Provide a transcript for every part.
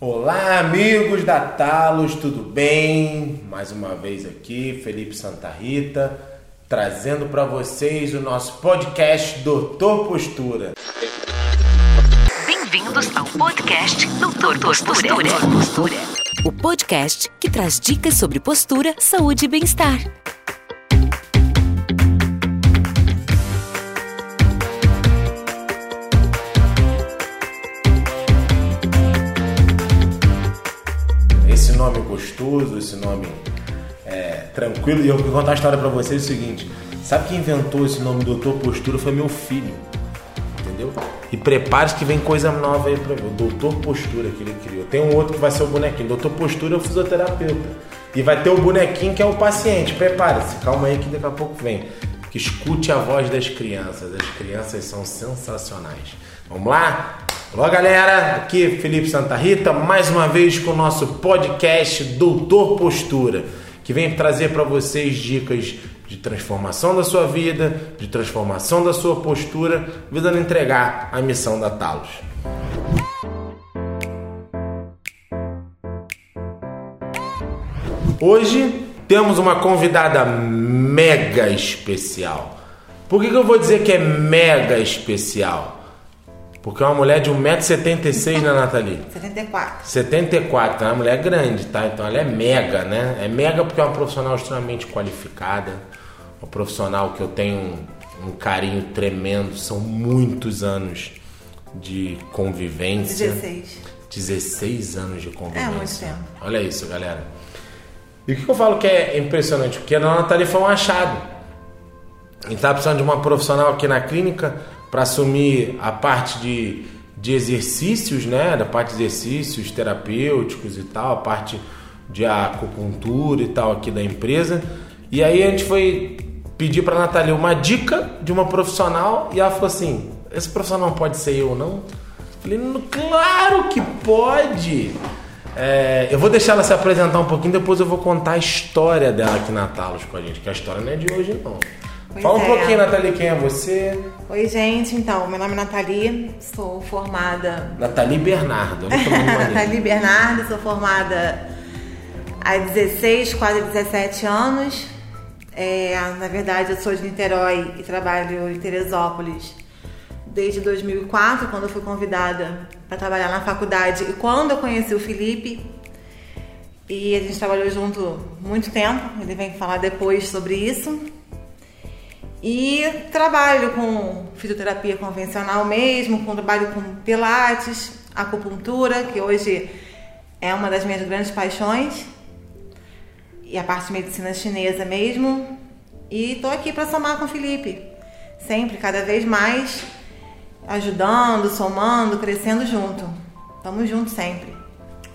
Olá, amigos da Talos, tudo bem? Mais uma vez aqui, Felipe Santa Rita, trazendo para vocês o nosso podcast Doutor Postura. Bem-vindos ao podcast Doutor Postura. Postura. O podcast que traz dicas sobre postura, saúde e bem-estar. Gostoso, esse nome é, tranquilo. E eu vou contar a história para vocês é o seguinte: sabe quem inventou esse nome Doutor Postura? Foi meu filho. Entendeu? E prepare-se que vem coisa nova aí pra. O Doutor Postura que ele criou. Tem um outro que vai ser o bonequinho. Doutor Postura é o fisioterapeuta. E vai ter o bonequinho que é o paciente. Prepare-se, calma aí que daqui a pouco vem. Que escute a voz das crianças. As crianças são sensacionais. Vamos lá? Olá, galera. Aqui Felipe Santa Rita, mais uma vez com o nosso podcast Doutor Postura, que vem trazer para vocês dicas de transformação da sua vida, de transformação da sua postura, visando entregar a missão da Talos. Hoje temos uma convidada mega especial. Por que, que eu vou dizer que é mega especial? Porque é uma mulher de 1,76m, né, Nathalie? 74. 74, é uma mulher grande, tá? Então ela é mega, né? É mega porque é uma profissional extremamente qualificada, uma profissional que eu tenho um, um carinho tremendo, são muitos anos de convivência. 16. 16 anos de convivência. É, muito tempo. Olha isso, galera. E o que eu falo que é impressionante? Porque a Nathalie foi um achado. A gente tá precisando de uma profissional aqui na clínica para assumir a parte de, de exercícios, né? Da parte de exercícios terapêuticos e tal, a parte de acupuntura e tal aqui da empresa. E aí a gente foi pedir para Nathalie uma dica de uma profissional e ela falou assim: esse profissional pode ser eu, não? Falei, claro que pode! É, eu vou deixar ela se apresentar um pouquinho, depois eu vou contar a história dela aqui na Talos com a gente, que a história não é de hoje, não. Pois Fala um é. pouquinho, Nathalie, quem é você? Oi, gente. Então, meu nome é Nathalie, sou formada. Nathalie Bernardo. Nathalie Bernardo, sou formada há 16, quase 17 anos. É, na verdade, eu sou de Niterói e trabalho em Teresópolis desde 2004, quando eu fui convidada para trabalhar na faculdade e quando eu conheci o Felipe. E a gente trabalhou junto muito tempo, ele vem falar depois sobre isso. E trabalho com fisioterapia convencional mesmo, com trabalho com pilates, acupuntura, que hoje é uma das minhas grandes paixões, e a parte de medicina chinesa mesmo. E tô aqui para somar com o Felipe, sempre, cada vez mais, ajudando, somando, crescendo junto. Tamo junto sempre.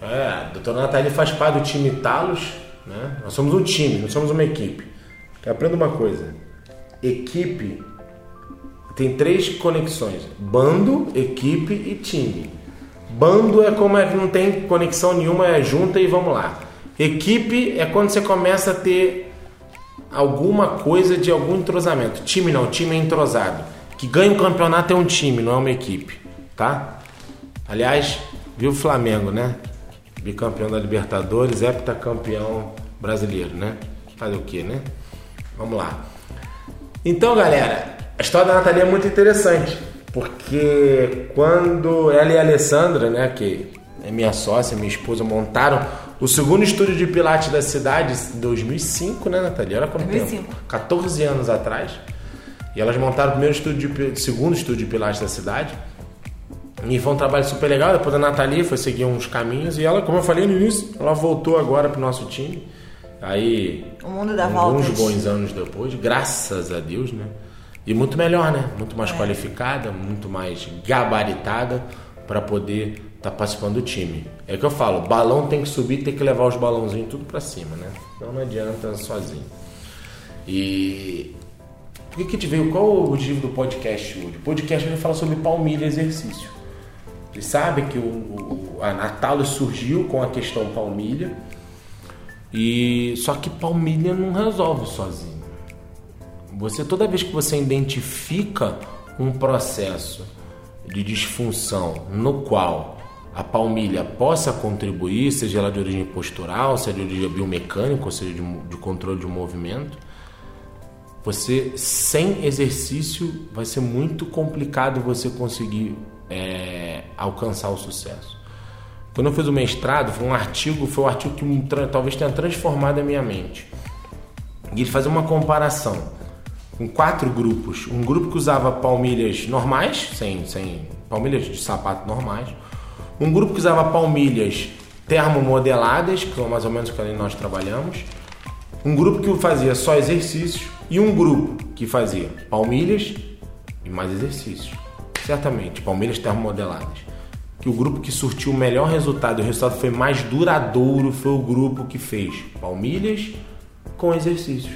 É, a doutora Nathalie faz parte do time Talos, né? Nós somos um time, nós somos uma equipe. Aprenda uma coisa: equipe tem três conexões: bando, equipe e time. Bando é como é que não tem conexão nenhuma, é junta e vamos lá. Equipe é quando você começa a ter alguma coisa de algum entrosamento. Time não, time é entrosado. Que ganha um campeonato é um time, não é uma equipe, tá? Aliás, viu o Flamengo, né? Bicampeão da Libertadores, heptacampeão brasileiro, né? Fazer o quê, né? Vamos lá. Então, galera, a história da Nathalie é muito interessante, porque quando ela e a Alessandra, né, que é minha sócia, minha esposa, montaram o segundo estúdio de pilates da cidade em 2005, né, Nathalie? Olha quanto 2005. tempo. 14 anos atrás. E elas montaram o primeiro estúdio de, segundo estúdio de pilates da cidade. E foi um trabalho super legal. Depois a Nathalie foi seguir uns caminhos. E ela, como eu falei no início, ela voltou agora pro nosso time. Aí, O mundo dá alguns voltas. bons anos depois, graças a Deus, né? E muito melhor, né? Muito É. mais qualificada, muito mais gabaritada para poder estar participando do time. É que eu falo, balão tem que subir, tem que levar os balãozinhos tudo para cima, né? Então não adianta sozinho. E por que que te veio? Qual o objetivo do podcast hoje? O podcast hoje fala sobre palmilha e exercício. Vocês sabem que o, o, a Natalis surgiu com a questão palmilha. E só que palmilha não resolve sozinho. Você toda vez que você identifica um processo de disfunção no qual a palmilha possa contribuir, seja ela de origem postural, seja de origem biomecânica, ou seja de, de controle de movimento, você sem exercício vai ser muito complicado você conseguir é, alcançar o sucesso. Quando eu fiz o mestrado, foi um artigo, foi um artigo que talvez tenha transformado a minha mente. E ele fazia uma comparação com quatro grupos. Um grupo que usava palmilhas normais, sem, sem palmilhas de sapato normais. Um grupo que usava palmilhas termomodeladas, que são mais ou menos o que nós trabalhamos. Um grupo que fazia só exercícios e um grupo que fazia palmilhas e mais exercícios. Certamente, palmilhas termomodeladas. Que o grupo que surtiu o melhor resultado, o resultado foi mais duradouro, foi o grupo que fez palmilhas com exercícios.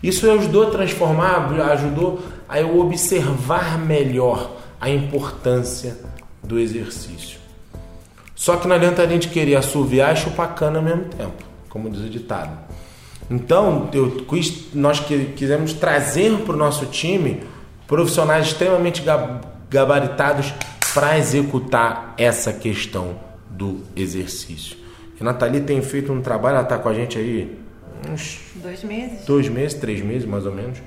Isso ajudou a transformar, ajudou a eu observar melhor a importância do exercício. Só que não adianta a gente querer assoviar e chupar cana ao mesmo tempo, como diz o ditado. Então, eu, nós quisemos trazer para o nosso time profissionais extremamente gabaritados para executar essa questão do exercício. E a Nathalie tem feito um trabalho, ela está com a gente aí uns dois meses, dois meses, três meses mais ou menos,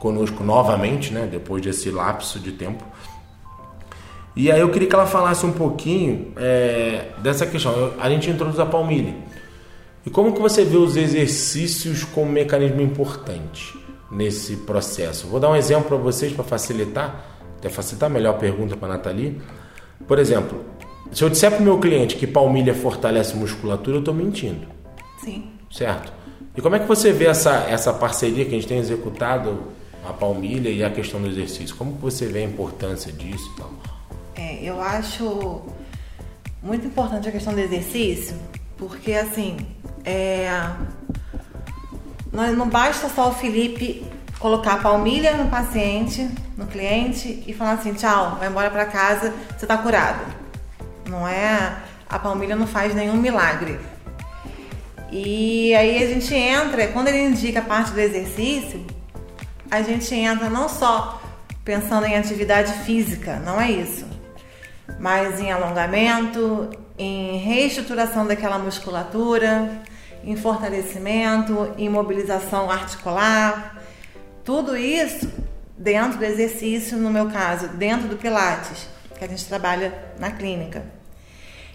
conosco novamente, né? Depois desse lapso de tempo. E aí eu queria que ela falasse um pouquinho é, dessa questão. A gente introduz a palmilha. E como que você vê os exercícios como mecanismo importante nesse processo? Vou dar um exemplo para vocês para facilitar, até facilitar melhor a pergunta para a Nathalie. Por exemplo, se eu disser para o meu cliente que palmilha fortalece musculatura, eu estou mentindo. Sim. Certo? E como é que você vê essa, essa parceria que a gente tem executado, a palmilha e a questão do exercício? Como que você vê a importância disso e tal? É, eu acho muito importante a questão do exercício, porque assim, é, não basta só o Felipe colocar a palmilha no paciente, no cliente e falar assim, tchau, vai embora para casa, você está curado. Não é, a palmilha não faz nenhum milagre. E aí a gente entra, quando ele indica a parte do exercício, a gente entra não só pensando em atividade física, não é isso, mas em alongamento, em reestruturação daquela musculatura, em fortalecimento, em mobilização articular, tudo isso dentro do exercício, no meu caso, dentro do Pilates, que a gente trabalha na clínica.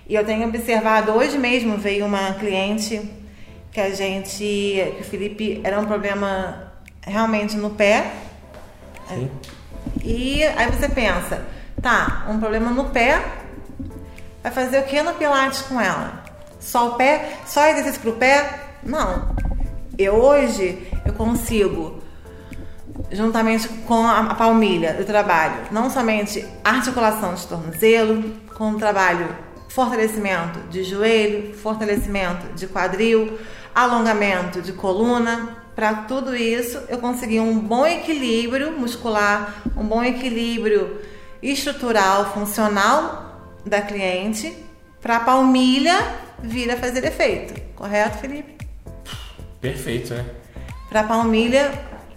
E eu tenho observado, hoje mesmo veio uma cliente que a gente, que o Felipe era um problema realmente no pé. Sim. E aí você pensa, tá, um problema no pé, vai fazer o que no Pilates com ela? Só o pé? Só exercício pro pé? Não. Eu hoje eu consigo juntamente com a palmilha do trabalho, não somente articulação de tornozelo, com o trabalho fortalecimento de joelho, fortalecimento de quadril, alongamento de coluna. Para tudo isso, eu consegui um bom equilíbrio muscular, um bom equilíbrio estrutural, funcional da cliente, para a palmilha vir a fazer efeito. Correto, Felipe? Perfeito, né? Para a palmilha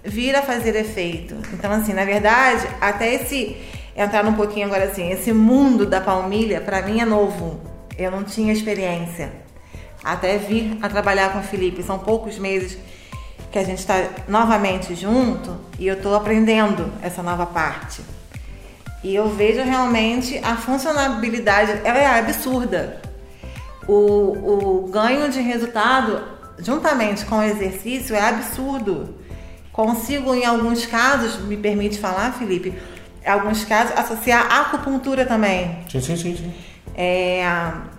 vir a fazer efeito. Então, assim, na verdade, até esse entrar um pouquinho agora assim, esse mundo da palmilha para mim é novo. Eu não tinha experiência até vir a trabalhar com o Felipe. São poucos meses que a gente está novamente junto e eu estou aprendendo essa nova parte. E eu vejo realmente a funcionabilidade, ela é absurda. O, o ganho de resultado, juntamente com o exercício, é absurdo. Consigo, em alguns casos, me permite falar, Felipe, em alguns casos, associar a acupuntura também. Sim, sim, sim. sim. É,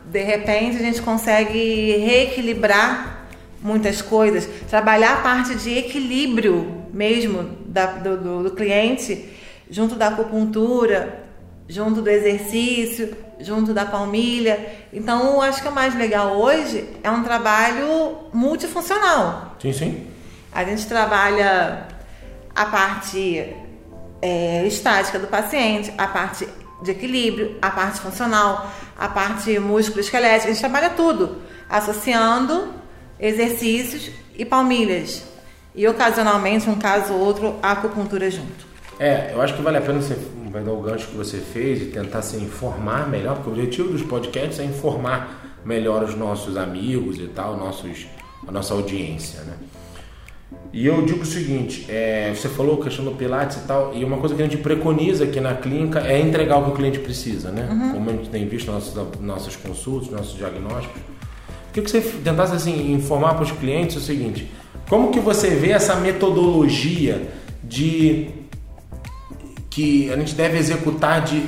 de repente a gente consegue reequilibrar muitas coisas, trabalhar a parte de equilíbrio mesmo da, do, do, do cliente junto da acupuntura, junto do exercício, junto da palmilha. Então, eu acho que o mais legal hoje é um trabalho multifuncional. Sim, sim. A gente trabalha a parte é, estática do paciente, a parte de equilíbrio, a parte funcional, a parte músculo esquelética, a gente trabalha tudo, associando exercícios e palmilhas. E ocasionalmente, um caso ou outro, a acupuntura junto. É, eu acho que vale a pena você dar o gancho que você fez e tentar se informar melhor, porque o objetivo dos podcasts é informar melhor os nossos amigos e tal, nossos, a nossa audiência, né? E eu digo o seguinte, é, você falou a questão do Pilates e tal, e uma coisa que a gente preconiza aqui na clínica é entregar o que o cliente precisa, né? Como a gente tem visto nas nossas, nossas consultas, nossos diagnósticos. Queria que você tentasse assim, informar para os clientes o seguinte, como que você vê essa metodologia de que a gente deve executar de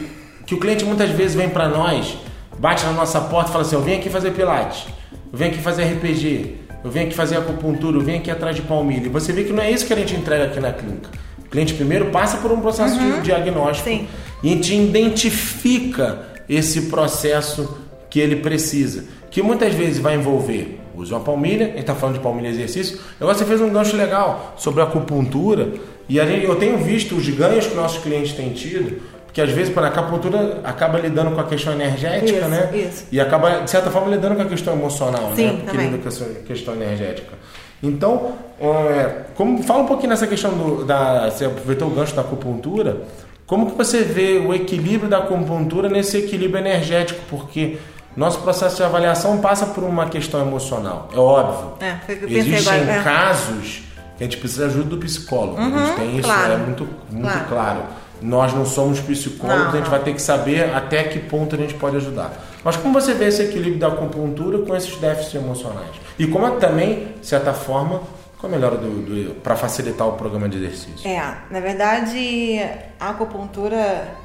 que o cliente muitas vezes vem para nós, bate na nossa porta e fala assim: "Eu vim aqui fazer pilates, eu venho aqui fazer RPG, eu venho aqui fazer acupuntura, eu venho aqui atrás de palmilha". E você vê que não é isso que a gente entrega aqui na clínica. O cliente primeiro passa por um processo de diagnóstico Sim. e a gente identifica esse processo que ele precisa, que muitas vezes vai envolver usa uma palmilha, a gente está falando de palmilha exercício. Agora você fez um gancho legal sobre acupuntura e a gente, eu tenho visto os ganhos que nossos clientes têm tido, porque às vezes para a acupuntura acaba lidando com a questão energética, Isso, né? isso. E acaba de certa forma lidando com a questão emocional, Sim, né? Porque também. lida com essa questão energética. Então, é, como, fala um pouquinho nessa questão do, da. Você aproveitou o gancho da acupuntura. Como que você vê o equilíbrio da acupuntura nesse equilíbrio energético? Porque nosso processo de avaliação passa por uma questão emocional, é óbvio. É, foi o que eu pensei Existem agora, é. casos que a gente precisa de ajuda do psicólogo. a gente tem isso, claro. é muito, muito claro. Claro. Nós não somos psicólogos, Não, a gente vai ter que saber até que ponto a gente pode ajudar. Mas como você vê esse equilíbrio da acupuntura com esses déficits emocionais? E como é também, de certa forma, com a melhora para facilitar o programa de exercício? É, na verdade, a acupuntura,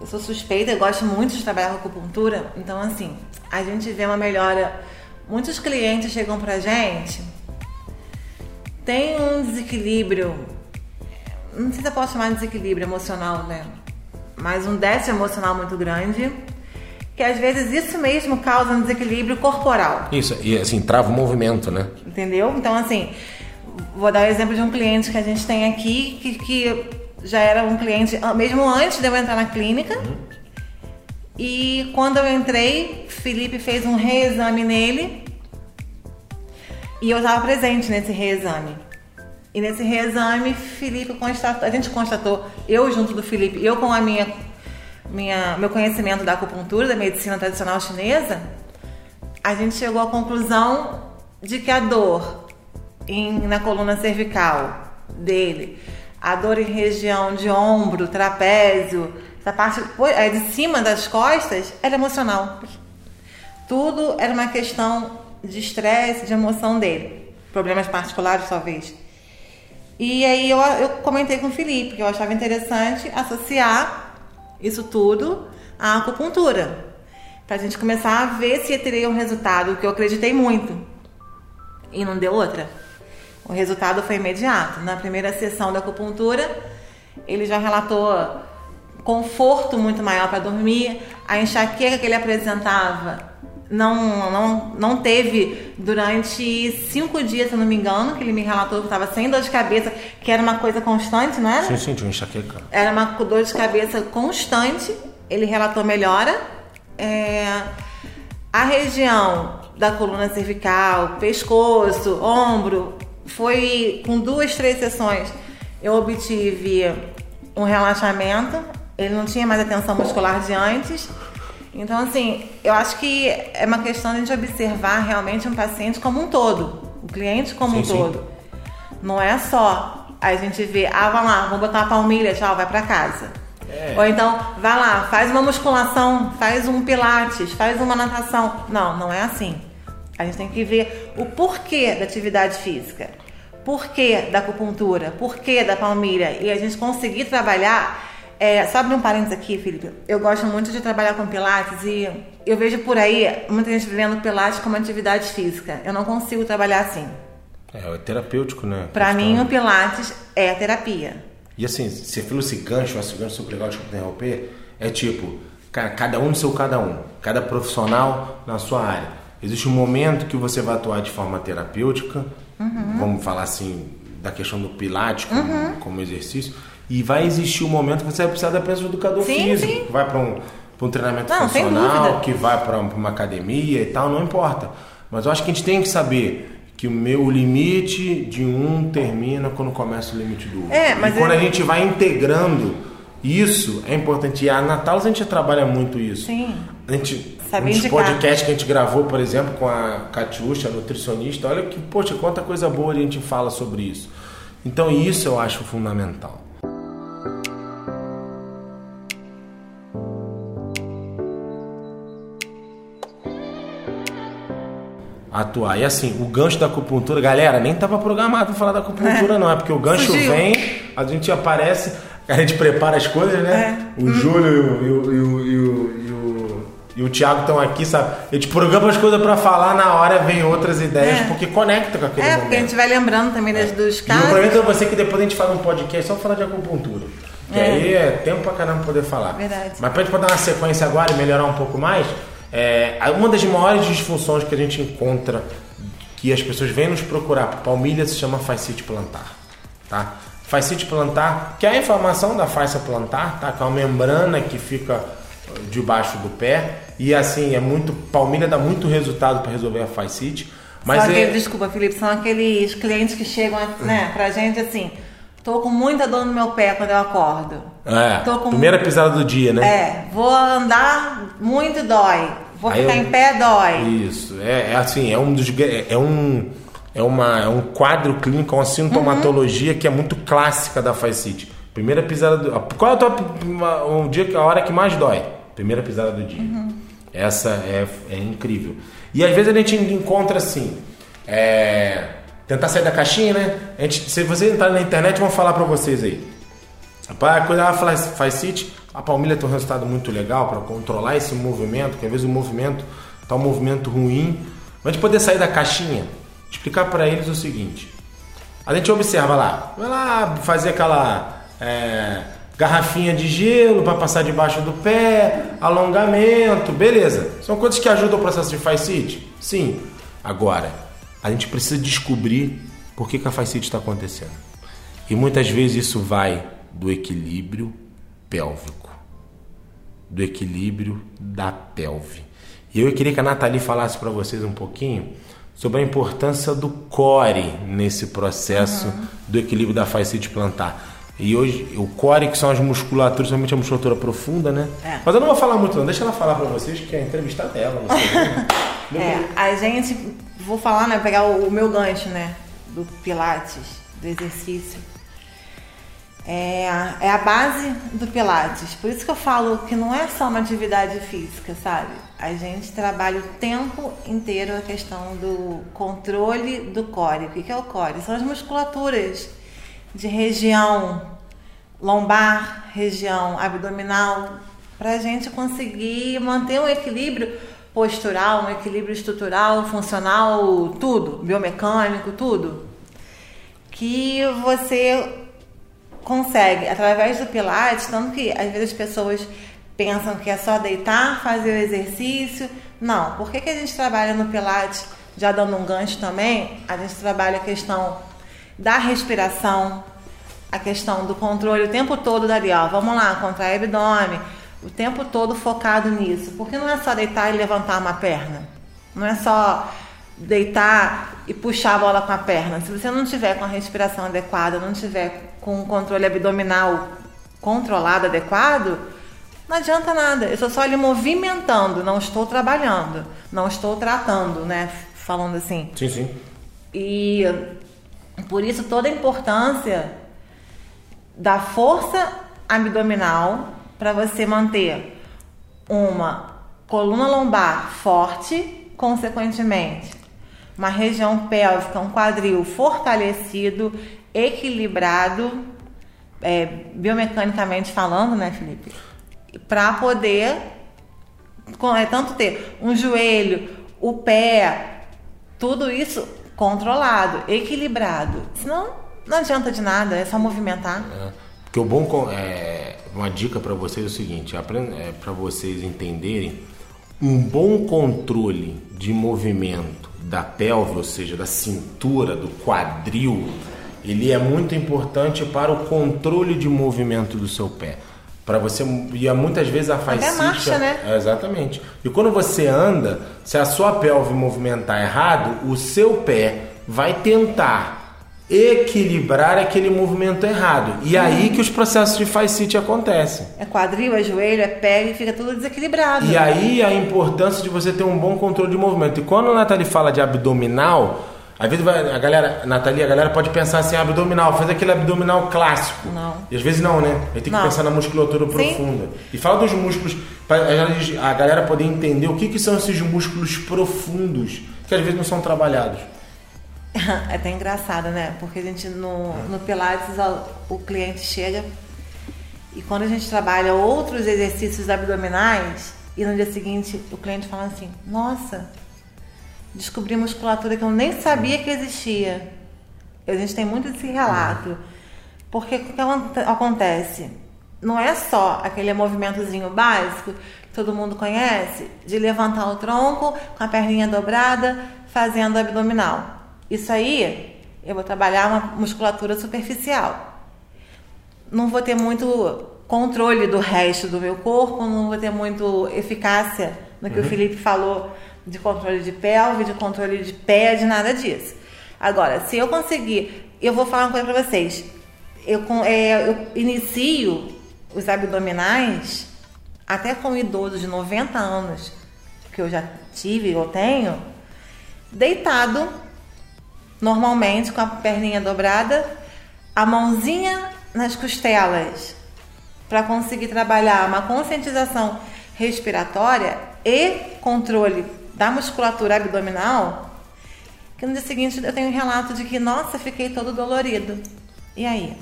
eu sou suspeita, eu gosto muito de trabalhar com acupuntura, então assim, a gente vê uma melhora. Muitos clientes chegam pra gente, tem um desequilíbrio, não sei se eu posso chamar de desequilíbrio emocional, né? Mas um déficit emocional muito grande, que às vezes isso mesmo causa um desequilíbrio corporal. Isso, e assim, trava o movimento, né? Entendeu? Então, assim, vou dar o exemplo de um cliente que a gente tem aqui, que, que já era um cliente, mesmo antes de eu entrar na clínica. E quando eu entrei, Felipe fez um reexame nele. E eu estava presente nesse reexame. E nesse reexame, Felipe constatou, a gente constatou, eu junto do Felipe, eu com a minha, minha meu conhecimento da acupuntura, da medicina tradicional chinesa, a gente chegou à conclusão de que a dor em- na coluna cervical dele, a dor em região de ombro, trapézio, essa parte de cima das costas, era emocional. Tudo era uma questão de estresse, de emoção dele. Problemas particulares, talvez. E aí eu, eu comentei com o Felipe que eu achava interessante associar isso tudo à acupuntura. Pra gente começar a ver se teria um resultado, que eu acreditei muito. E não deu outra. O resultado foi imediato. Na primeira sessão da acupuntura, ele já relatou conforto muito maior para dormir, a enxaqueca que ele apresentava não, não, não teve durante cinco dias, se eu não me engano, que ele me relatou que estava sem dor de cabeça, que era uma coisa constante, não era? Sim, sim, tinha um enxaqueca. Era uma dor de cabeça constante. Ele relatou melhora. É, a região da coluna cervical, pescoço, ombro, foi com duas, três sessões. Eu obtive um relaxamento. Ele não tinha mais a tensão muscular de antes. Então, assim, eu acho que é uma questão de a gente observar realmente um paciente como um todo, o cliente como Sim, um sim. todo. Não é só a gente ver, ah, vai lá, vamos botar uma palmilha, tchau, vai pra casa. É. Ou então, vai lá, faz uma musculação, faz um pilates, faz uma natação. Não, não é assim. A gente tem que ver o porquê da atividade física, porquê da acupuntura, porquê da palmilha. E a gente conseguir trabalhar. É, só abrir um parênteses aqui, Felipe. Eu gosto muito de trabalhar com pilates e eu vejo por aí muita gente vendo pilates como atividade física. Eu não consigo trabalhar assim. É, é terapêutico, né? Pra mim, o pilates é a terapia. E assim, você falou esse gancho, esse gancho super legal de interromper, é tipo, cara, cada um no seu cada um, cada profissional na sua área. Existe um momento que você vai atuar de forma terapêutica, Uhum. vamos falar assim, da questão do pilates como, como exercício, e vai existir um momento que você vai precisar da presença do educador Sim, físico, sim. que vai para um, pra um treinamento Não, funcional, que vai para uma academia e tal, não importa. Mas eu acho que a gente tem que saber que o meu limite de um termina quando começa o limite do outro. É, mas e quando eu- a gente vai integrando Isso é importante. E a Natalis a gente trabalha muito isso. Sim. A gente, nos indicar. podcasts que a gente gravou, por exemplo, com a Catiuxa, a nutricionista, olha que, poxa, quanta coisa boa a gente fala sobre isso. Então isso eu acho fundamental. Atuar. E assim, o gancho da acupuntura, galera, nem tava programado pra falar da acupuntura, não. É porque o gancho Surgiu. vem, a gente aparece, a gente prepara as coisas, né? É. O Júlio e o, e o, e o, e o, e o, e o Thiago estão aqui, sabe? A gente programa as coisas pra falar, na hora vem outras ideias, É. porque conecta com aquele É, momento. porque a gente vai lembrando também das, dos E eu casos. prometo a você que depois a gente faz um podcast só falar de acupuntura. Que É. aí é tempo pra caramba poder falar. Verdade. Mas pra gente poder dar uma sequência agora e melhorar um pouco mais, é, uma das maiores disfunções que a gente encontra, que as pessoas vêm nos procurar palmilha, se chama fascite plantar. Tá? Fascite plantar, que é a inflamação da face plantar, tá? que é uma membrana que fica debaixo do pé. E assim, é muito. Palmilha dá muito resultado para resolver a fascite. Mas Só é, aquele- desculpa, Felipe, são aqueles clientes que chegam né, pra gente assim, tô com muita dor no meu pé quando eu acordo. É, primeira pisada do dia, né? É, vou andar muito dói. Vou Aí ficar eu- em pé, dói. Isso, é, é assim, é um dos é um é uma é um quadro clínico, é uma sintomatologia que é muito clássica da fascite. Primeira pisada do qual é a tua um dia a hora que mais dói? Primeira pisada do dia. Essa é, é incrível. E às vezes a gente encontra assim, é, tentar sair da caixinha, né? Gente, se vocês entrarem na internet, vão falar pra vocês aí. Para cuidar da faz- fascite, a palmilha tem um resultado muito legal para controlar esse movimento, porque às vezes o movimento está um movimento ruim. Mas gente poder sair da caixinha, explicar para eles o seguinte: a gente observa lá, vai lá fazer aquela é, garrafinha de gelo para passar debaixo do pé, alongamento, beleza. São coisas que ajudam o processo de fascite? Sim. Agora, a gente precisa descobrir por que, que a fascite está acontecendo. E muitas vezes isso vai do equilíbrio pélvico, do equilíbrio da pelve. E eu queria que a Nathalie falasse para vocês um pouquinho sobre a importância do core nesse processo do equilíbrio da fascite plantar. E hoje, o core, que são as musculaturas, principalmente a musculatura profunda, né? É. Mas eu não vou falar muito, não. Deixa ela falar para vocês, que a entrevista é dela. Sei. É, a gente, vou falar, né, pegar o, o meu gancho, né, do Pilates, do exercício. É, a- é a base do Pilates. Por isso que eu falo que não é só uma atividade física, sabe? A gente trabalha o tempo inteiro a questão do controle do core. O que é o core? São as musculaturas de região lombar, região abdominal, para a gente conseguir manter um equilíbrio postural, um equilíbrio estrutural, funcional, tudo, biomecânico, tudo. Que você consegue através do Pilates, tanto que às vezes as pessoas pensam que é só deitar, fazer o exercício. Não, por que, que a gente trabalha no Pilates, já dando um gancho também? A gente trabalha a questão da respiração, a questão do controle o tempo todo dali, ó. Vamos lá, contrair abdômen, o tempo todo focado nisso. Porque não é só deitar e levantar uma perna. Não é só deitar e puxar a bola com a perna. Se você não tiver com a respiração adequada, não tiver com o controle abdominal controlado adequado, não adianta nada. Eu estou só ali movimentando, não estou trabalhando, não estou tratando, né? Falando assim. Sim, sim. E por isso toda a importância da força abdominal para você manter uma coluna lombar forte, consequentemente, uma região pélvica, um quadril fortalecido, equilibrado, é, biomecanicamente falando, né, Felipe? Para poder é, tanto ter um joelho, o pé, tudo isso controlado, equilibrado. Senão não adianta de nada, é só movimentar. É, Porque o bom é uma dica para vocês é o seguinte, é, para vocês entenderem um bom controle de movimento da pelve, ou seja, da cintura, do quadril, ele é muito importante para o controle de movimento do seu pé. Para você e é muitas vezes a fascite marcha, né? é, exatamente. E quando você anda, se a sua pelve movimentar errado, o seu pé vai tentar equilibrar aquele movimento errado. E aí que os processos de fascite acontecem. É quadril, é joelho, é pé e fica tudo desequilibrado. E aí a importância de você ter um bom controle de movimento. E quando a Nathalie fala de abdominal, às vezes vai, a galera, Nathalie, a galera pode pensar assim, abdominal, faz aquele abdominal clássico. Não. E às vezes não, né? A gente tem que Não. pensar na musculatura Sim. profunda. E fala dos músculos, para a galera poder entender o que, que são esses músculos profundos, que às vezes não são trabalhados. É até engraçado, né? Porque a gente no, no Pilates o cliente chega e quando a gente trabalha outros exercícios abdominais e no dia seguinte o cliente fala assim: Nossa, descobri musculatura que eu nem sabia que existia. A gente tem muito esse relato. Porque o que aconte- acontece? Não é só aquele movimentozinho básico que todo mundo conhece de levantar o tronco com a perninha dobrada, fazendo abdominal. Isso aí eu vou trabalhar uma musculatura superficial. Não vou ter muito controle do resto do meu corpo, não vou ter muito eficácia no que o Felipe falou de controle de pelve, de controle de pé, de nada disso. Agora, se eu conseguir, eu vou falar uma coisa pra vocês. Eu, é, eu inicio os abdominais até com um idoso de 90 anos, que eu já tive, eu tenho, deitado, normalmente com a perninha dobrada, a mãozinha nas costelas, para conseguir trabalhar uma conscientização respiratória e controle da musculatura abdominal, que no dia seguinte eu tenho um relato de que, nossa, fiquei todo dolorido. E aí?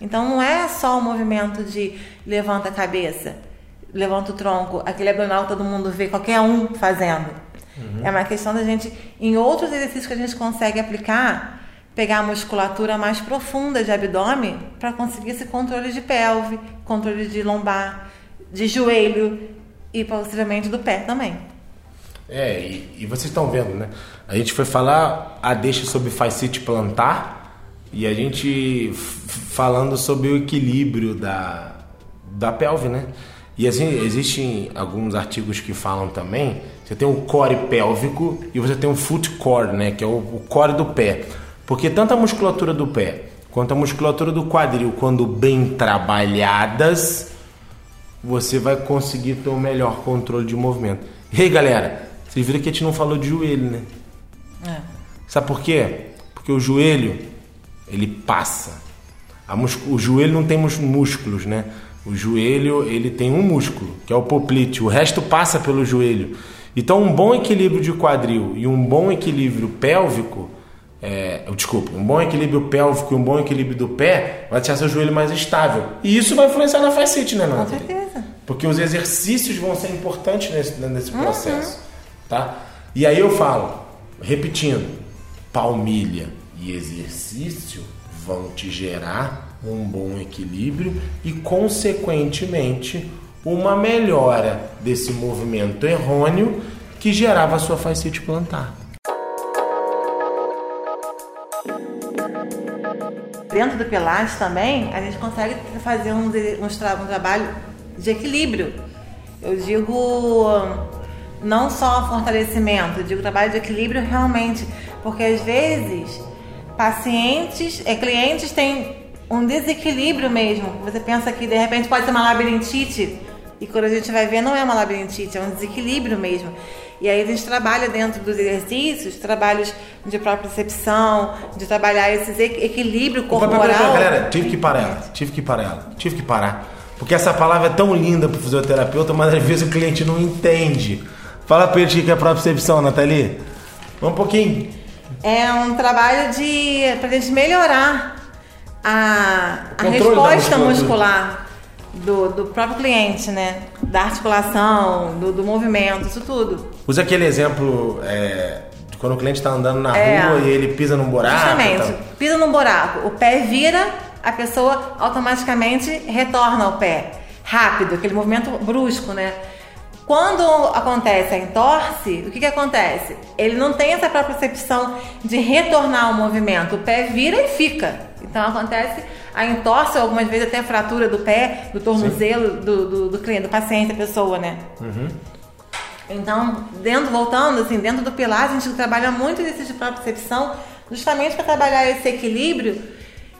Então não é só o movimento de levanta a cabeça, levanta o tronco, aquele abdominal que todo mundo vê, qualquer um fazendo. É uma questão da gente, em outros exercícios que a gente consegue aplicar, pegar a musculatura mais profunda de abdômen para conseguir esse controle de pelve, controle de lombar, de joelho e possivelmente do pé também. É, e, e vocês estão vendo, né? A gente foi falar a deixa sobre fascite plantar e a gente falando sobre o equilíbrio da, da pelve, né? E assim, existem alguns artigos que falam também, você tem o core pélvico e você tem o foot core, né? Que é o, o core do pé. Porque tanto a musculatura do pé quanto a musculatura do quadril, quando bem trabalhadas, você vai conseguir ter um melhor controle de movimento. E aí, galera, vocês viram que a gente não falou de joelho, né? É. Sabe por quê? Porque o joelho, ele passa. O joelho não tem músculos, né? O joelho, ele tem um músculo, que é o poplite. O resto passa pelo joelho. Então, um bom equilíbrio de quadril e um bom equilíbrio pélvico, é, desculpa, um bom equilíbrio pélvico e um bom equilíbrio do pé vai deixar seu joelho mais estável. E isso vai influenciar na fascite, né, Com Nathalie? certeza. Porque os exercícios vão ser importantes nesse, nesse processo. Tá? E aí eu falo, repetindo, palmilha e exercício vão te gerar um bom equilíbrio e, consequentemente, uma melhora desse movimento errôneo que gerava a sua fascite plantar. Dentro do Pilates também, a gente consegue fazer um, tra- um trabalho de equilíbrio. Eu digo não só fortalecimento, eu digo trabalho de equilíbrio realmente, porque às vezes pacientes, é, clientes têm um desequilíbrio mesmo. Você pensa que de repente pode ser uma labirintite e quando a gente vai ver não é uma labirintite, é um desequilíbrio mesmo. E aí a gente trabalha dentro dos exercícios, trabalhos de propriocepção, de trabalhar esse equilíbrio corporal. Galera, tive que parar ela. Tive que parar ela. Tive que parar. Porque essa palavra é tão linda pro fisioterapeuta, mas às vezes o cliente não entende. Fala pra ele o que é propriocepção, Nathalie. Um pouquinho. É um trabalho de pra gente melhorar a, a O resposta muscular do, do próprio cliente, né? Da articulação, do, do movimento, isso tudo. Usa aquele exemplo é, de quando o cliente tá andando na É. rua e ele pisa num buraco. Justamente, pisa num buraco, o pé vira, a pessoa automaticamente retorna ao pé. Rápido, aquele movimento brusco, né? Quando acontece a entorse, o que, que acontece? Ele não tem essa própria percepção de retornar ao movimento. O pé vira e fica. Então acontece a entorse, ou algumas vezes até a fratura do pé, do tornozelo do, do, do cliente, do paciente, da pessoa, né? Então, dentro, voltando, assim, dentro do pilar, a gente trabalha muito exercício de propriocepção justamente para trabalhar esse equilíbrio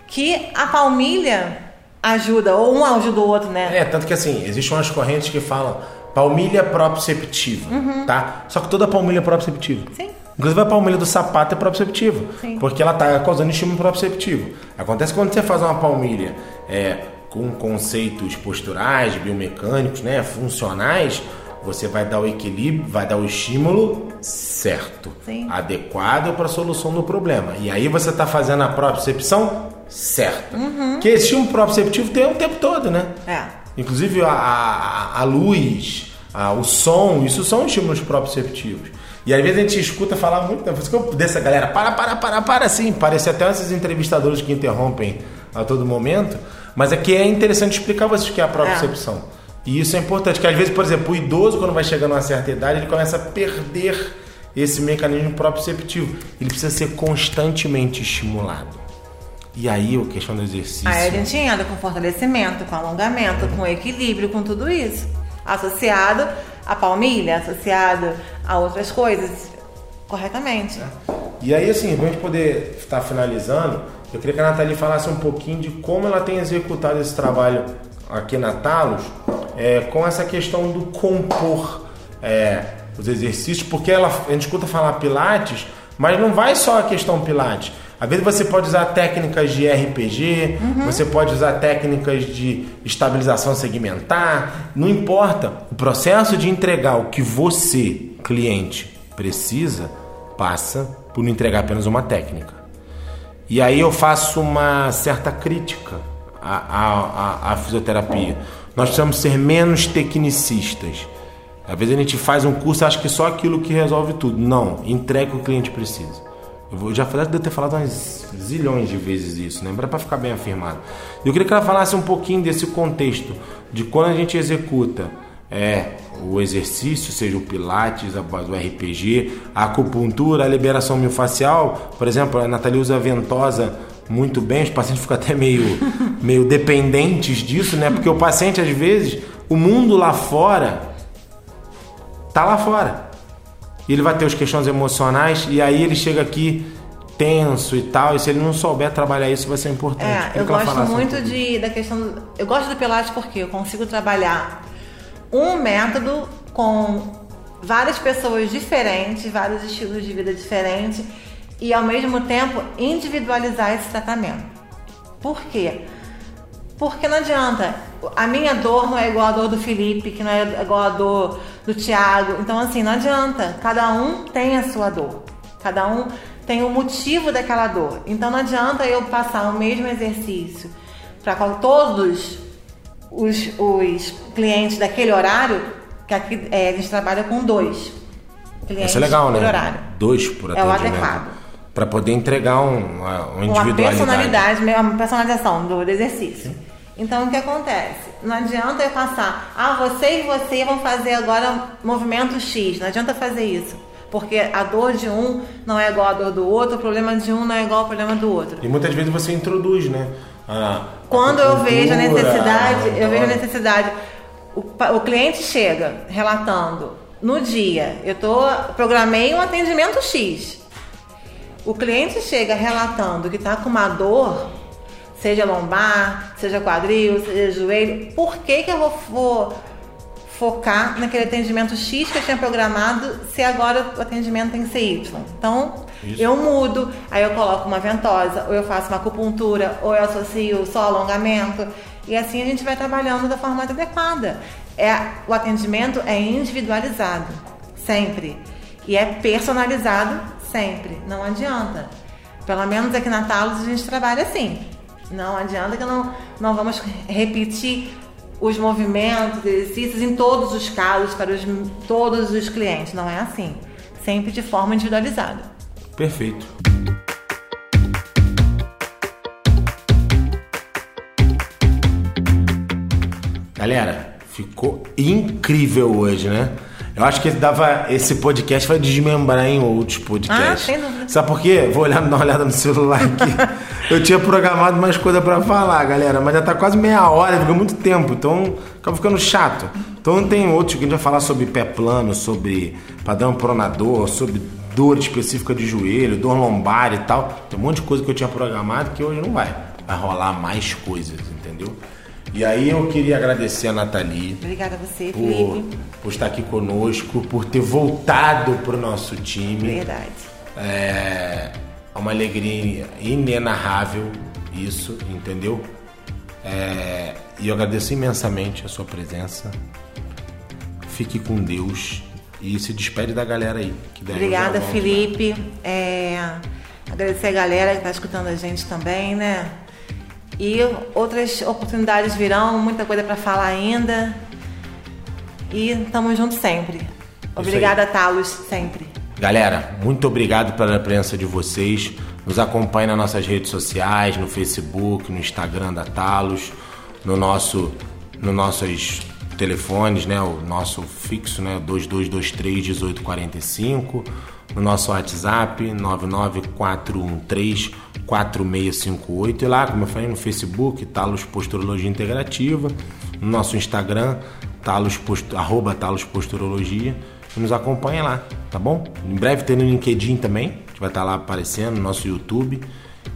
que a palmilha ajuda, ou um ajuda o outro, né? É, tanto que assim, existem umas correntes que falam palmilha proprioceptiva, tá? Só que toda palmilha é proprioceptiva. Uhum. Sim. Inclusive a palmilha do sapato é proprioceptiva, Sim. porque ela está causando estímulo proprioceptivo. Acontece quando você faz uma palmilha é, com conceitos posturais, biomecânicos, né, funcionais, você vai dar o equilíbrio, vai dar o estímulo certo, Sim. adequado para a solução do problema. E aí você está fazendo a propriocepção certa. Que esse estímulo proprioceptivo tem o tempo todo, né? É. Inclusive a, a, a luz, a- o som, isso são estímulos proprioceptivos. E às vezes a gente escuta falar muito, por isso que eu dessa galera, para, para, para, para, sim. Parece até esses entrevistadores que interrompem a todo momento. Mas é que é interessante explicar vocês o que é a propriocepção. E isso é importante, que às vezes, por exemplo, o idoso, quando vai chegando a uma certa idade, ele começa a perder esse mecanismo proprioceptivo. Ele precisa ser constantemente estimulado. E aí, a questão do exercício. Aí a gente entra com fortalecimento, com alongamento, com equilíbrio, com tudo isso. Associado à palmilha, associado a outras coisas, corretamente. E aí, assim, pra gente poder estar finalizando, eu queria que a Nathalie falasse um pouquinho de como ela tem executado esse trabalho aqui na Talos, é, com essa questão do compor é, os exercícios, porque ela, a gente escuta falar Pilates, mas não vai só a questão Pilates. Às vezes você pode usar técnicas de RPG, você pode usar técnicas de estabilização segmentar, não importa. O processo de entregar o que você, cliente, precisa, passa por não entregar apenas uma técnica. E aí eu faço uma certa crítica à, à, à- à fisioterapia. Nós precisamos ser menos tecnicistas. Às vezes a gente faz um curso e acha que só aquilo que resolve tudo. Não, entrega o que o cliente precisa. Eu vou- já falei, devo ter falado umas zilhões de vezes isso, né? Para ficar bem afirmado. Eu queria que ela falasse um pouquinho desse contexto, de quando a gente executa é, o exercício, seja o pilates, a do RPG, a acupuntura, a liberação miofascial. Por exemplo, a Nathalie usa a ventosa muito bem, os pacientes ficam até meio, meio dependentes disso, né? Porque o paciente, às vezes, o mundo lá fora tá lá fora. E ele vai ter os questões emocionais e aí ele chega aqui tenso e tal, e se ele não souber trabalhar isso vai ser importante. É, eu gosto muito de, da questão. eu gosto do Pilates porque eu consigo trabalhar um método com várias pessoas diferentes, vários estilos de vida diferentes e ao mesmo tempo individualizar esse tratamento. Por quê? Porque não adianta. A minha dor não é igual a dor do Felipe, que não é igual a dor do Thiago. Então, assim, não adianta. Cada um tem a sua dor. Cada um tem o motivo daquela dor. Então, não adianta eu passar o mesmo exercício para todos os, os clientes daquele horário, que aqui é, a gente trabalha com dois clientes Isso é legal, por né? horário. Dois por É o atendimento. adequado. Para poder entregar um, uma, uma uma individualidade. personalidade, uma personalização do, do exercício. Então o que acontece? Não adianta eu passar, ah, você e você vão fazer agora movimento X. Não adianta fazer isso. Porque a dor de um não é igual à dor do outro, o problema de um não é igual ao problema do outro. E muitas vezes você introduz, né? A- Quando a eu vejo a necessidade, a- eu vejo a necessidade. O, o cliente chega relatando no dia, eu tô programei um atendimento X. O cliente chega relatando que está com uma dor, seja lombar, seja quadril, seja joelho. Por que, que eu vou, vou focar naquele atendimento X que eu tinha programado se agora o atendimento tem que ser Y? Então, Isso. eu mudo, aí eu coloco uma ventosa, ou eu faço uma acupuntura, ou eu associo só alongamento. E assim a gente vai trabalhando da forma adequada. É, o atendimento é individualizado, sempre. E é personalizado sempre. Não adianta. Pelo menos aqui na Talos a gente trabalha assim. Não adianta que não, não vamos repetir os movimentos, exercícios em todos os casos, para os, todos os clientes. Não é assim. Sempre de forma individualizada. Perfeito. Galera, ficou incrível hoje, né? Eu acho que dava esse podcast vai desmembrar em outros podcasts. Ah, sem dúvida. Sabe por quê? Vou olhar, dar uma olhada no celular aqui. Eu tinha programado mais coisa pra falar, galera, mas já tá quase meia hora, fica muito tempo, então acaba ficando chato. Então tem outros que a gente vai falar sobre pé plano, sobre padrão pronador, sobre dor específica de joelho, dor lombar e tal. Tem um monte de coisa que eu tinha programado que hoje não vai. Vai rolar mais coisas, entendeu? E aí eu queria agradecer a Nathalie. Obrigada a você, por, Felipe. por estar aqui conosco, por ter voltado pro nosso time. Verdade. É uma alegria inenarrável isso, entendeu? É, e eu agradeço imensamente a sua presença. Fique com Deus e se despede da galera aí. Obrigada. Felipe. É, agradecer a galera que está escutando a gente também, né? E outras oportunidades virão, muita coisa para falar ainda. E estamos juntos sempre. Obrigada, Talos, sempre. Galera, muito obrigado pela presença de vocês. Nos acompanhe nas nossas redes sociais, no Facebook, no Instagram da Talos, no nosso, no nossos telefones, né? O nosso fixo, né? 2223 1845, no nosso WhatsApp 99413 4658 e lá, como eu falei, no Facebook, Talos Posturologia Integrativa, no nosso Instagram, Talos arroba Talos Posturologia. Nos acompanha lá, tá bom? Em breve tem no LinkedIn também, gente vai estar lá aparecendo no nosso YouTube.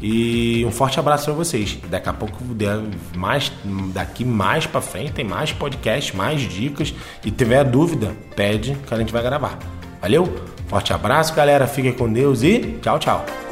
E um forte abraço para vocês. Daqui a pouco, mais, daqui mais para frente, tem mais podcast, mais dicas. E tiver dúvida, pede que a gente vai gravar. Valeu? Forte abraço, galera. Fiquem com Deus e tchau, tchau.